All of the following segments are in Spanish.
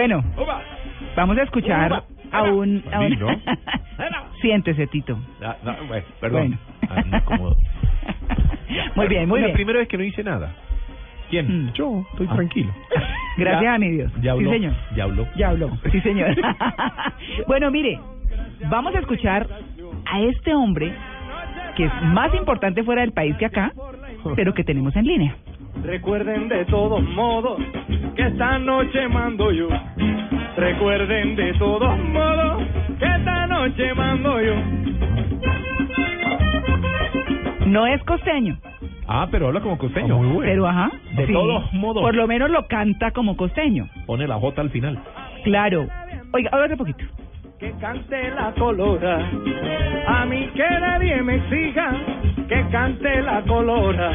Bueno, vamos a escuchar a un... A un... Siéntese, Tito. Ah, no, bueno, perdón. Bueno. Ah. Muy bien, muy Es la bien. primera vez que no hice nada. ¿Quién? Mm. Yo, estoy Ah. tranquilo. Gracias Ya- a mi Dios. Ya habló. Sí, señor. Ya habló. Ya habló. Sí, señor. bueno, mire, vamos a escuchar a este hombre que es más importante fuera del país que acá, pero que tenemos en línea. Recuerden de todos modos que esta noche mando yo. Recuerden de todos modos que esta noche mando yo. No es costeño, Ah, pero habla como costeño. muy bueno. pero ajá. De sí, todos modos. Por lo menos lo canta como costeño. Pone la J al final. Claro. Oiga, oiga otro poquito. Que cante la colora. A mí que nadie me exija que cante la colora.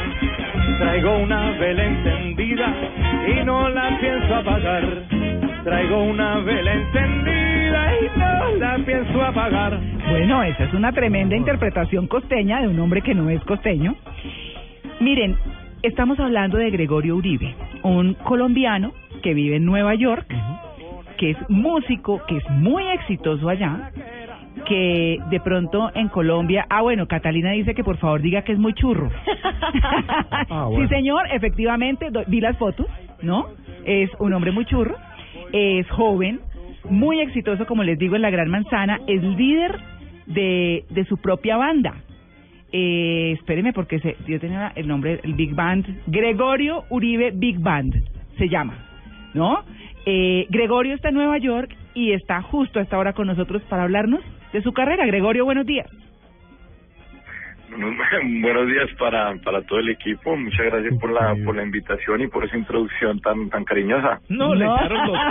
Traigo una vela encendida y no la pienso apagar. Traigo una vela encendida y no la pienso apagar. Bueno, esa es una tremenda interpretación costeña de un hombre que no es costeño. Miren, estamos hablando de Gregorio Uribe, un colombiano que vive en Nueva York, que es músico, que es muy exitoso allá, que de pronto en Colombia, ah bueno, Catalina dice que por favor diga que es muy churro. Ah, bueno. Sí, señor, efectivamente, do- vi las fotos, ¿no? Es un hombre muy churro, es joven, muy exitoso, como les digo, en la Gran Manzana, es líder de, de su propia banda. Eh, espéreme porque se, yo tenía el nombre, el Big Band, Gregorio Uribe Big Band, se llama, ¿no? Eh, Gregorio está en Nueva York y está justo a esta hora con nosotros para hablarnos de su carrera. Gregorio, buenos días. Buenos días para, para todo el equipo. Muchas gracias por la, por la invitación y por esa introducción tan, tan cariñosa. No, le echaron los...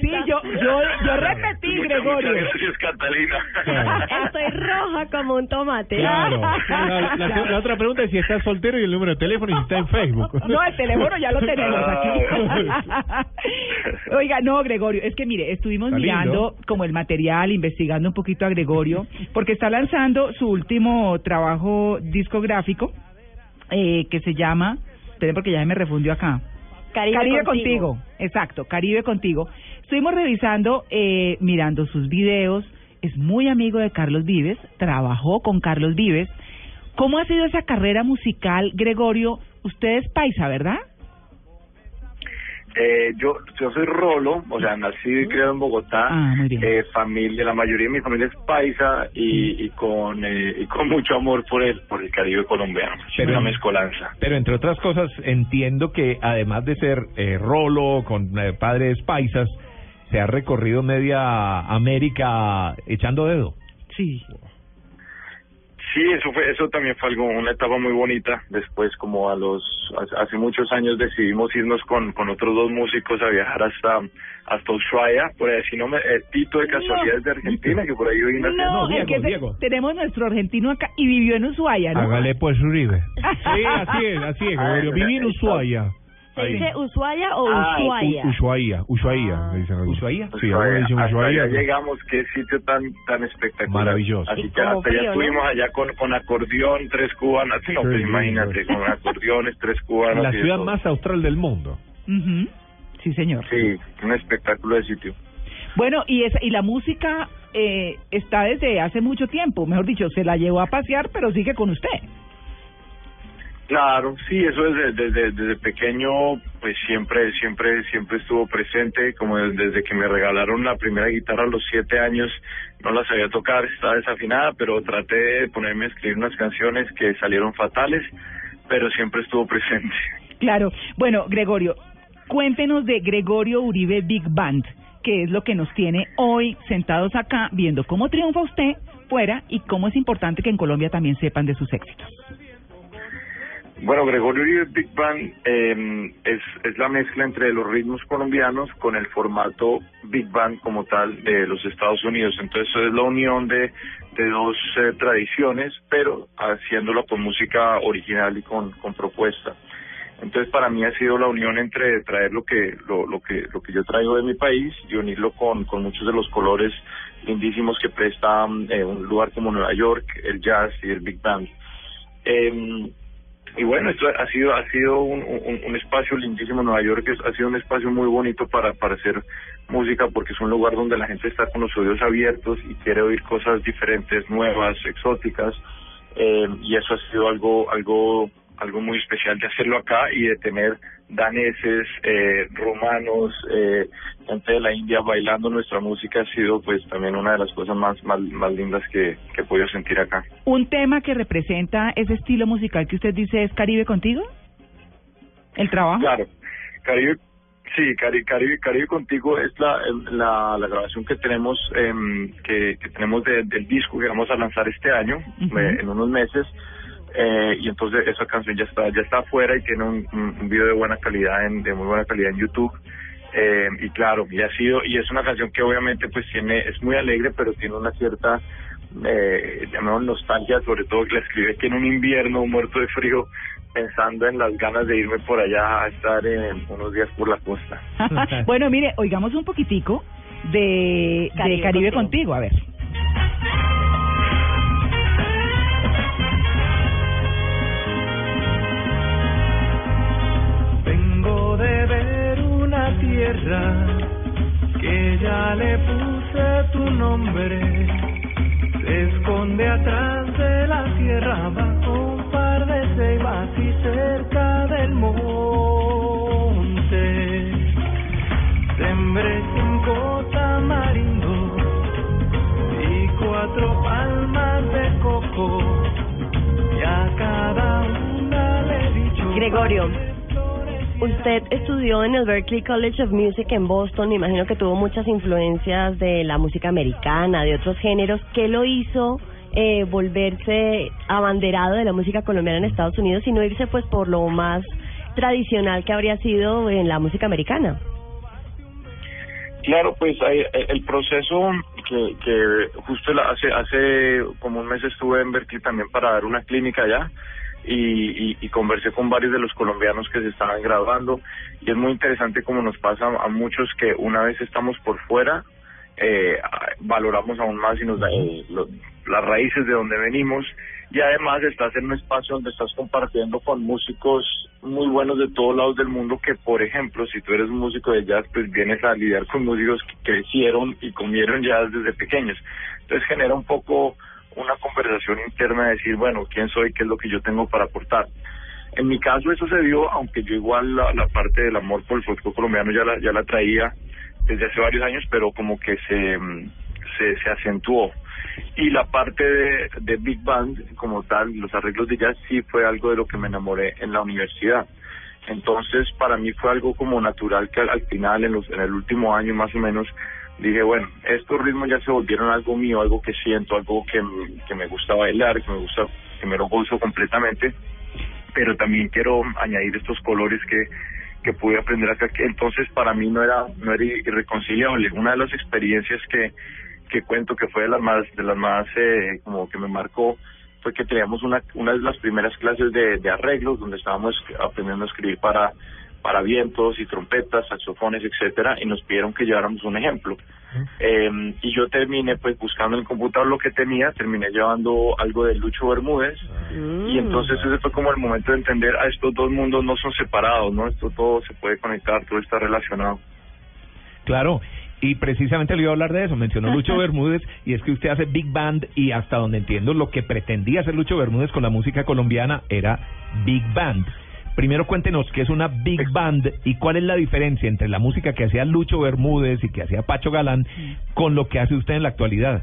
Sí, yo, yo, yo repetí, Muchas, Gregorio. muchas gracias, Catalina. Estoy roja como un tomate. Claro. La, la- la otra pregunta es si está soltero y el número de teléfono y si está en Facebook. No, el teléfono ya lo tenemos Ah. aquí. Oiga, no, Gregorio, es que mire, estuvimos Está lindo. mirando como el material, investigando un poquito a Gregorio, porque está lanzando su último trabajo discográfico, eh, que se llama, esperen porque ya se me refundió acá. Caribe, contigo. Exacto, Caribe contigo. Estuvimos revisando, eh, mirando sus videos. Es muy amigo de Carlos Vives, trabajó con Carlos Vives. ¿Cómo ha sido esa carrera musical, Gregorio? Usted es paisa, ¿verdad? Eh, yo, yo soy Rolo, o sea, nacido y criado en Bogotá. Ah, muy bien. Eh, familia, la mayoría de mi familia es paisa y, y con eh, y con mucho amor por el por el Caribe colombiano. Pero- una mezcolanza. Pero entre otras cosas, entiendo que además de ser eh, rolo con eh, padres paisas, se ha recorrido media América echando dedo. Sí. Sí, eso fue, eso también fue algo, una etapa muy bonita. Después, como a los, hace- muchos años decidimos irnos con, con otros dos músicos a viajar hasta, hasta Ushuaia, por ahí, si no me, eh, Tito de casualidad es de Argentina, que por ahí vino a hacer- No, Diego, es que se- Diego. tenemos nuestro argentino acá y vivió en Ushuaia, ¿no? Hágale pues Uribe. Sí, así es, así es. Viví en Ushuaia. ¿Se dice Ushuaia o Ah, Ushuaia? Ushuaia, Ushuaia. Ah. le dicen algunos. ¿Ushuaia? Sí, Ushuaia. ahora dicen Hasta Ushuaia. allá llegamos, qué sitio tan tan espectacular. Maravilloso. Así Y que como hasta allá frío, ¿no? estuvimos allá con, con acordeón, tres cubanas. No, Qué pues lindo. imagínate, con acordeones, tres cubanas. La y ciudad todo. más austral del mundo. Ujú. Sí, señor. Sí, un espectáculo de sitio. Bueno, y esa, y la música eh, está desde hace mucho tiempo, mejor dicho, se la llevó a pasear, pero sigue con usted. Claro, sí, eso desde, desde, desde pequeño, pues siempre, siempre, siempre estuvo presente, como des- desde que me regalaron la primera guitarra a los siete años, no la sabía tocar, estaba desafinada, pero traté de ponerme a escribir unas canciones que salieron fatales, pero siempre estuvo presente. Claro. Bueno, Gregorio, cuéntenos de Gregorio Uribe Big Band, que es lo que nos tiene hoy sentados acá viendo cómo triunfa usted fuera y cómo es importante que en Colombia también sepan de sus éxitos. Bueno, Gregorio Uribe Big Band eh, es, es la mezcla entre los ritmos colombianos con el formato Big Band como tal de los Estados Unidos. Entonces es la unión de, de dos eh, tradiciones, pero haciéndolo con música original y con, con propuesta. Entonces para mí ha sido la unión entre traer lo que lo, lo que lo que yo traigo de mi país y unirlo con, con muchos de los colores lindísimos que presta eh, un lugar como Nueva York, el jazz y el big band. Em, y bueno, esto ha sido ha sido un, un, espacio lindísimo. Nueva York ha sido un espacio muy bonito para para hacer música porque es un lugar donde la gente está con los oídos abiertos y quiere oír cosas diferentes, nuevas, exóticas. Eh, y eso ha sido algo algo algo muy especial de hacerlo acá y de tener daneses, eh, romanos, eh, gente de la India bailando nuestra música ha sido pues también una de las cosas más más, más lindas que, que he podido sentir acá. ¿Un tema que representa ese estilo musical que usted dice es Caribe contigo? ¿El trabajo? Claro, Caribe, sí, Caribe, Caribe, Caribe contigo es la, la, la grabación que tenemos eh, que, que tenemos de, del disco que vamos a lanzar este año, eh, en unos meses. Eh, y entonces esa canción ya está ya está afuera y tiene un, un, un video de buena calidad en, de muy buena calidad en YouTube eh, y claro y ha sido y es una canción que obviamente pues tiene es muy alegre pero tiene una cierta eh, llamamos nostalgia sobre todo que la escribí aquí en un invierno muerto de frío pensando en las ganas de irme por allá a estar en unos días por la costa bueno, mire, oigamos un poquitico de Caribe, de Caribe contigo. contigo. a ver. Tierra que ya le puse tu nombre. Se esconde atrás de la tierra bajo un par de ceibas y cerca del monte. Sembré cinco tamarindos y cuatro palmas de coco. Y a cada una le he dicho. Gregorio, usted estudió en el Berklee College of Music en Boston. Me imagino que tuvo muchas influencias de la música americana, de otros géneros. ¿Qué lo hizo eh, volverse abanderado de la música colombiana en Estados Unidos y no irse pues por lo más tradicional que habría sido en la música americana? Claro, pues hay, el proceso que, que justo hace hace como un mes estuve en Berkeley también para dar una clínica allá y, y, y conversé con varios de los colombianos que se estaban graduando y es muy interesante como nos pasa a muchos que una vez estamos por fuera eh, valoramos aún más y nos da eh, lo- las raíces de donde venimos y además estás en un espacio donde estás compartiendo con músicos muy buenos de todos lados del mundo que por ejemplo si tú eres un músico de jazz pues vienes a lidiar con músicos que crecieron y comieron jazz desde pequeños. Entonces genera un poco una conversación interna de decir bueno quién soy qué es lo que yo tengo para aportar en mi caso eso se dio aunque yo igual la, parte del amor por el folclore colombiano ya la ya la traía desde hace varios años pero como que se mm, se, se acentuó. Y la parte de, de Big Band como tal, los arreglos de jazz sí fue algo de lo que me enamoré en la universidad. Entonces para mí fue algo como natural que al, al final, en, los, en el último año más o menos, dije, bueno, estos ritmos ya se volvieron algo mío, algo que siento, algo que, que me gusta bailar, que me gusta, que me lo gozo completamente, pero también quiero añadir estos colores que que pude aprender acá que entonces para mí no era no era irreconciliable. Una de las experiencias que que cuento que fue de las más de las más eh, como que me marcó fue que teníamos una una de las primeras clases de, de arreglos donde estábamos aprendiendo a escribir para para vientos y trompetas, saxofones, etcétera, y nos pidieron que lleváramos un ejemplo. Eh, y yo terminé pues buscando en el computador lo que tenía, terminé llevando algo de Lucho Bermúdez, y entonces ese fue como el momento de entender a estos dos mundos no son separados, ¿no? Esto todo se puede conectar, todo está relacionado. Claro, y precisamente le iba a hablar de eso, mencionó Lucho Bermúdez, y es que usted hace Big Band, y hasta donde entiendo, lo que pretendía hacer Lucho Bermúdez con la música colombiana era Big Band. Primero cuéntenos qué es una Big Band y cuál es la diferencia entre la música que hacía Lucho Bermúdez y que hacía Pacho Galán con lo que hace usted en la actualidad.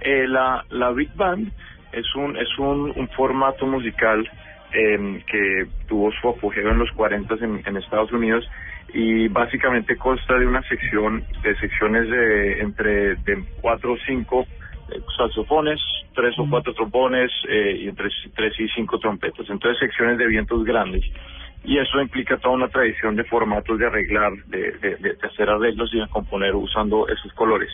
Eh, la, la Big Band es un, es un, un formato musical eh, que tuvo su apogeo en los 40 en, en Estados Unidos y básicamente consta de una sección, de secciones de entre de cuatro o cinco eh, saxofones, tres o cuatro trombones eh, y entre tres y cinco trompetas. Entonces secciones de vientos grandes. Y eso implica toda una tradición de formatos de arreglar, de, de, de, de hacer arreglos y de componer usando esos colores.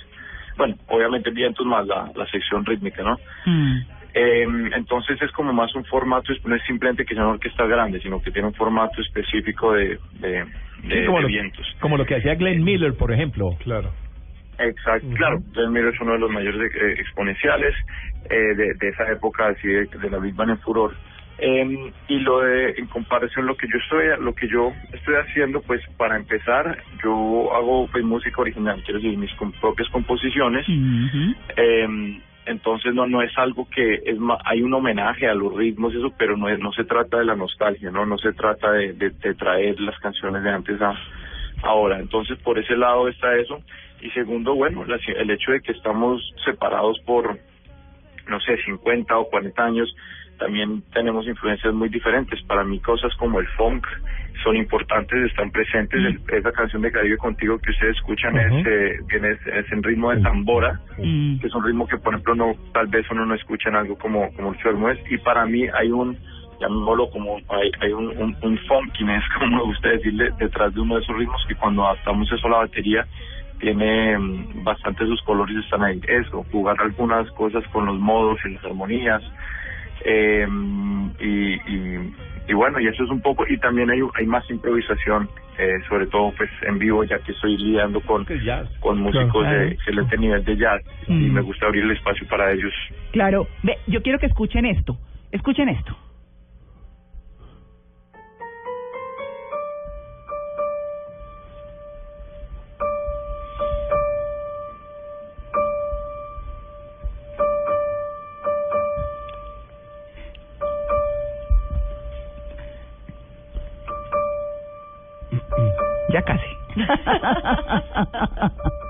Bueno, obviamente vientos más la, la sección rítmica, ¿no? Mm. Eh, entonces es como más un formato, no es simplemente que sea una orquesta grande, sino que tiene un formato específico de, de, de, Sí, como, de lo, vientos. como lo que hacía Glenn Miller, por ejemplo. Claro. Exacto, claro. Glenn Miller es uno de los mayores eh, exponenciales eh, de, de esa época, así de, de la Big Band en furor. Eh, y lo de, en comparación, lo que yo estoy, lo que yo estoy haciendo, pues para empezar, yo hago pues, música original, quiero decir, mis com- propias composiciones. Eh, entonces no no es algo que es ma- hay un homenaje a los ritmos y eso pero no es, no se trata de la nostalgia no no se trata de, de, de traer las canciones de antes a ahora entonces por ese lado está eso. Y segundo bueno la- el hecho de que estamos separados por no sé 50 o 40 años también tenemos influencias muy diferentes. Para mí cosas como el funk son importantes están presentes. El- esa canción de Caribe contigo que ustedes escuchan es eh, viene es, es en ritmo de tambora Mm. que es un ritmo que por ejemplo no tal vez uno no escucha en algo como como el Bermúdez y para mí hay un llamémoslo como hay, hay un, un, un funkiness como me gusta decirle detrás de uno de esos ritmos que cuando adaptamos eso a la batería tiene mm, bastante sus colores están ahí eso jugar algunas cosas con los modos y las armonías eh, y, y, y bueno y eso es un poco y también hay hay más improvisación eh, sobre todo pues en vivo ya que estoy lidiando con jazz. con músicos Claro. de excelente nivel de jazz y Mm. me gusta abrir el espacio para ellos. Claro. Ve, yo quiero que escuchen esto. Escuchen esto. Ya casi.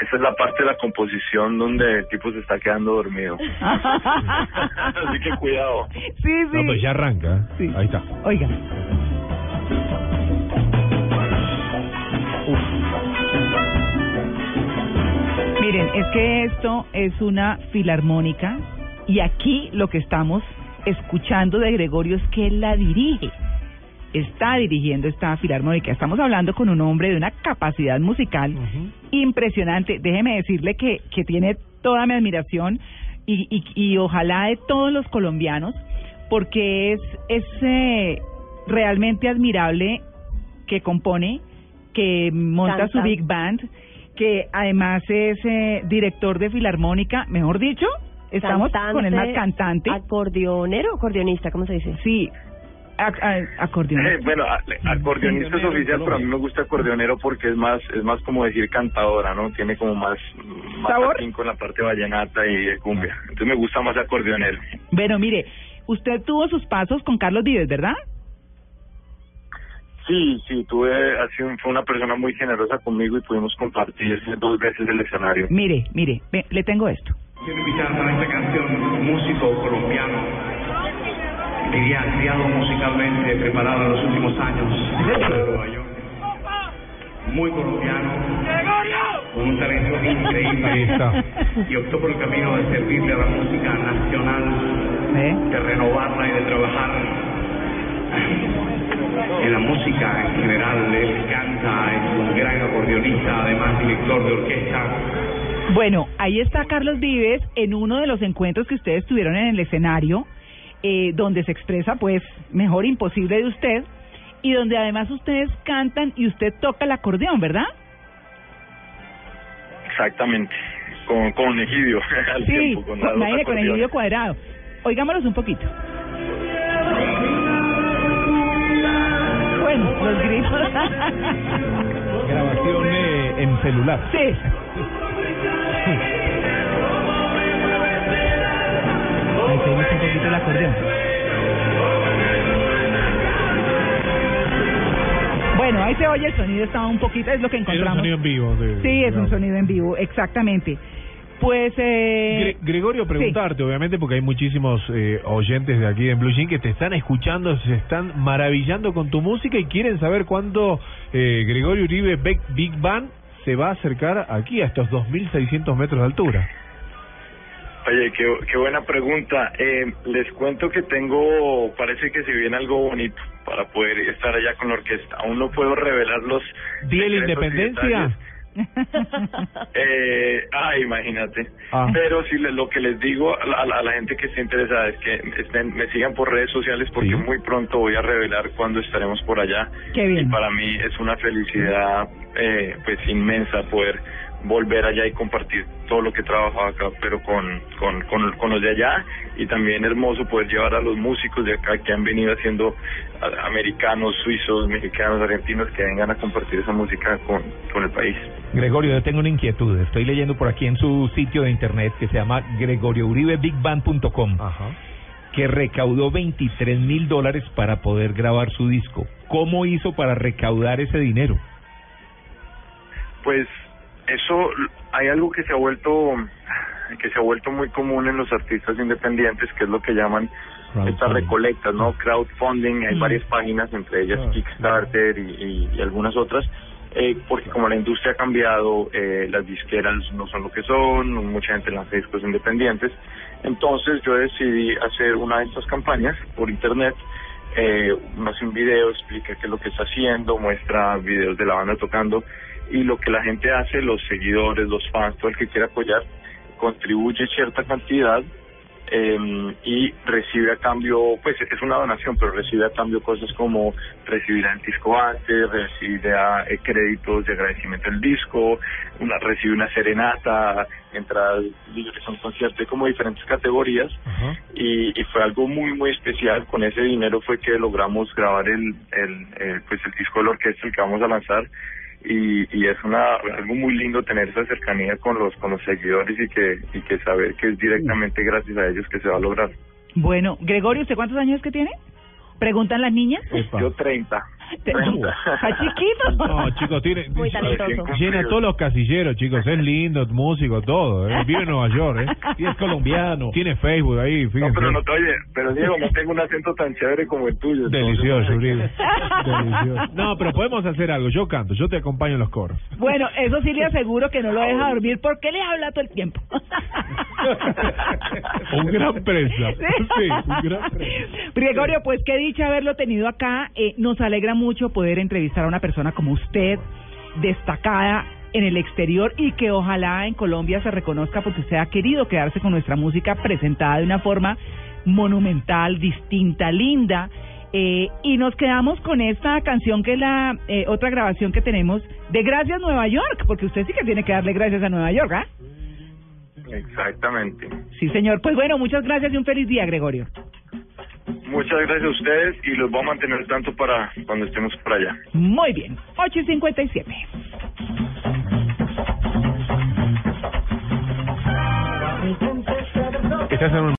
Esa es la parte de la composición donde el tipo se está quedando dormido. Así que cuidado. Sí, sí. No, pues ya arranca. Sí. Ahí está. Oiga. Miren, es que esto es una filarmónica y aquí lo que estamos escuchando de Gregorio es que él la dirige. Está dirigiendo esta filarmónica. Estamos hablando con un hombre de una capacidad musical impresionante. Déjeme decirle que, que tiene toda mi admiración y, y, y ojalá de todos los colombianos, porque es, es eh, realmente admirable que compone, que monta Canta. su big band, que además es eh, director de filarmónica, mejor dicho, estamos con el más Cantante. Acordeonero, acordeonista, ¿cómo se dice? Sí, acordeonista. Eh, bueno, acordeonista es oficial, pero a mí me gusta acordeonero porque es más es más como decir cantadora, ¿no? Tiene como más más ¿Sabor? con la parte vallenata y de cumbia. Entonces me gusta más acordeonero. Bueno, mire, usted tuvo sus pasos con Carlos Vives, ¿verdad? Sí, sí, tuve así fue una persona muy generosa conmigo y pudimos compartir dos veces el escenario. Mire, mire, ve, le tengo esto. Quiero invitar para esta canción músico colombiano, diría criado musicalmente, preparado en los últimos años de Nueva York. Muy colombiano, con un talento increíble y optó por el camino de servirle a la música nacional, ¿Ve? de renovarla y de trabajar en la música en general. Él canta, es un gran acordeonista, además director de orquesta. Bueno, ahí está Carlos Vives en uno de los encuentros que ustedes tuvieron en el escenario, eh, donde se expresa, pues, mejor imposible de usted, y donde además ustedes cantan y usted toca el acordeón, ¿verdad? Exactamente. Con, con Egidio al Sí, tiempo, con con cuadrado. Oigámoslos un poquito. Bueno, los gritos. Grabación eh, en celular. sí. Ahí se un poquito el acordeón. Bueno, ahí se oye el sonido, estaba un poquito, es lo que Era un encontramos. sonido en vivo. Sí, es un sonido en vivo, exactamente. Pues, eh, Gre- Gregorio, preguntarte, obviamente, porque hay muchísimos eh, oyentes de aquí en Blue Jean que te están escuchando, se están maravillando con tu música y quieren saber cuándo eh, Gregorio Uribe Big Band se va a acercar aquí a estos 2.600 metros de altura. Oye, qué, qué buena pregunta. Eh, les cuento que tengo, parece que se viene algo bonito para poder estar allá con la orquesta. Aún no puedo revelar los Día de la Independencia. Eh, ah, imagínate. Ah. Pero sí, lo que les digo a la, a la gente que esté interesada es que estén, me sigan por redes sociales porque Sí. muy pronto voy a revelar cuándo estaremos por allá. Qué bien. Y para mí es una felicidad eh, pues inmensa poder volver allá y compartir todo lo que he trabajado acá, pero con, con, con, con los de allá y también hermoso poder llevar a los músicos de acá que han venido haciendo a- americanos, suizos, mexicanos, argentinos que vengan a compartir esa música con, con el país. Gregorio, yo tengo una inquietud. Estoy leyendo por aquí en su sitio de internet que se llama gregoriouribebigban.com Ajá. que recaudó 23 mil dólares para poder grabar su disco. ¿Cómo hizo para recaudar ese dinero? Pues eso hay algo que se ha vuelto que se ha vuelto muy común en los artistas independientes, que es lo que llaman estas recolectas, ¿no? Crowdfunding, hay Mm. varias páginas, entre ellas. Kickstarter y, y- y algunas otras, eh, porque como la industria ha cambiado, eh, las disqueras no son lo que son, mucha gente lanza discos independientes, entonces yo decidí hacer una de estas campañas por internet, eh, uno hace un video, explica qué es lo que está haciendo, muestra videos de la banda tocando y lo que la gente hace, los seguidores, los fans, todo el que quiera apoyar, contribuye cierta cantidad eh, y recibe a cambio, pues es una donación, pero recibe a cambio cosas como recibir el disco antes, recibirá eh, créditos de agradecimiento al disco, una, recibe una serenata, entradas libres a un concierto, hay como diferentes categorías y, y fue algo muy muy especial. Con ese dinero fue que logramos grabar el, el, eh, pues el disco de la orquesta el que vamos a lanzar y, y es una algo muy lindo tener esa cercanía con los con los seguidores y que y que saber que es directamente gracias a ellos que se va a lograr Bueno, Gregorio, ¿usted cuántos años que tiene? Preguntan las niñas. Yo 30 Te- 30 Está chiquito. No, chicos, tiene, Muy talentoso. llena todos los casilleros, chicos. Es lindo, músico, todo. ¿eh? Vive en Nueva York, ¿eh? Y es colombiano. Tiene Facebook ahí, no fíjense. pero no te oye pero Diego no tengo un acento tan chévere como el tuyo Delicioso, no Uribe. Delicioso. No, pero podemos hacer algo. Yo canto, yo te acompaño en los coros. Bueno, eso sí le aseguro que no lo deja dormir porque le habla todo el tiempo. Un gran presa. Sí, un gran presa. Gregorio, pues qué dicha haberlo tenido acá. Eh, nos alegra mucho poder entrevistar a una persona como usted, destacada en el exterior y que ojalá en Colombia se reconozca porque usted ha querido quedarse con nuestra música presentada de una forma monumental, distinta, linda. Eh, y nos quedamos con esta canción que es la eh, otra grabación que tenemos de Gracias Nueva York, porque usted sí que tiene que darle gracias a Nueva York, ¿ah? exactamente Sí, señor. Pues bueno, muchas gracias y un feliz día, Gregorio. Muchas gracias a ustedes y los voy a mantener tanto para cuando estemos por allá Muy bien, 8 y 57. Estás en un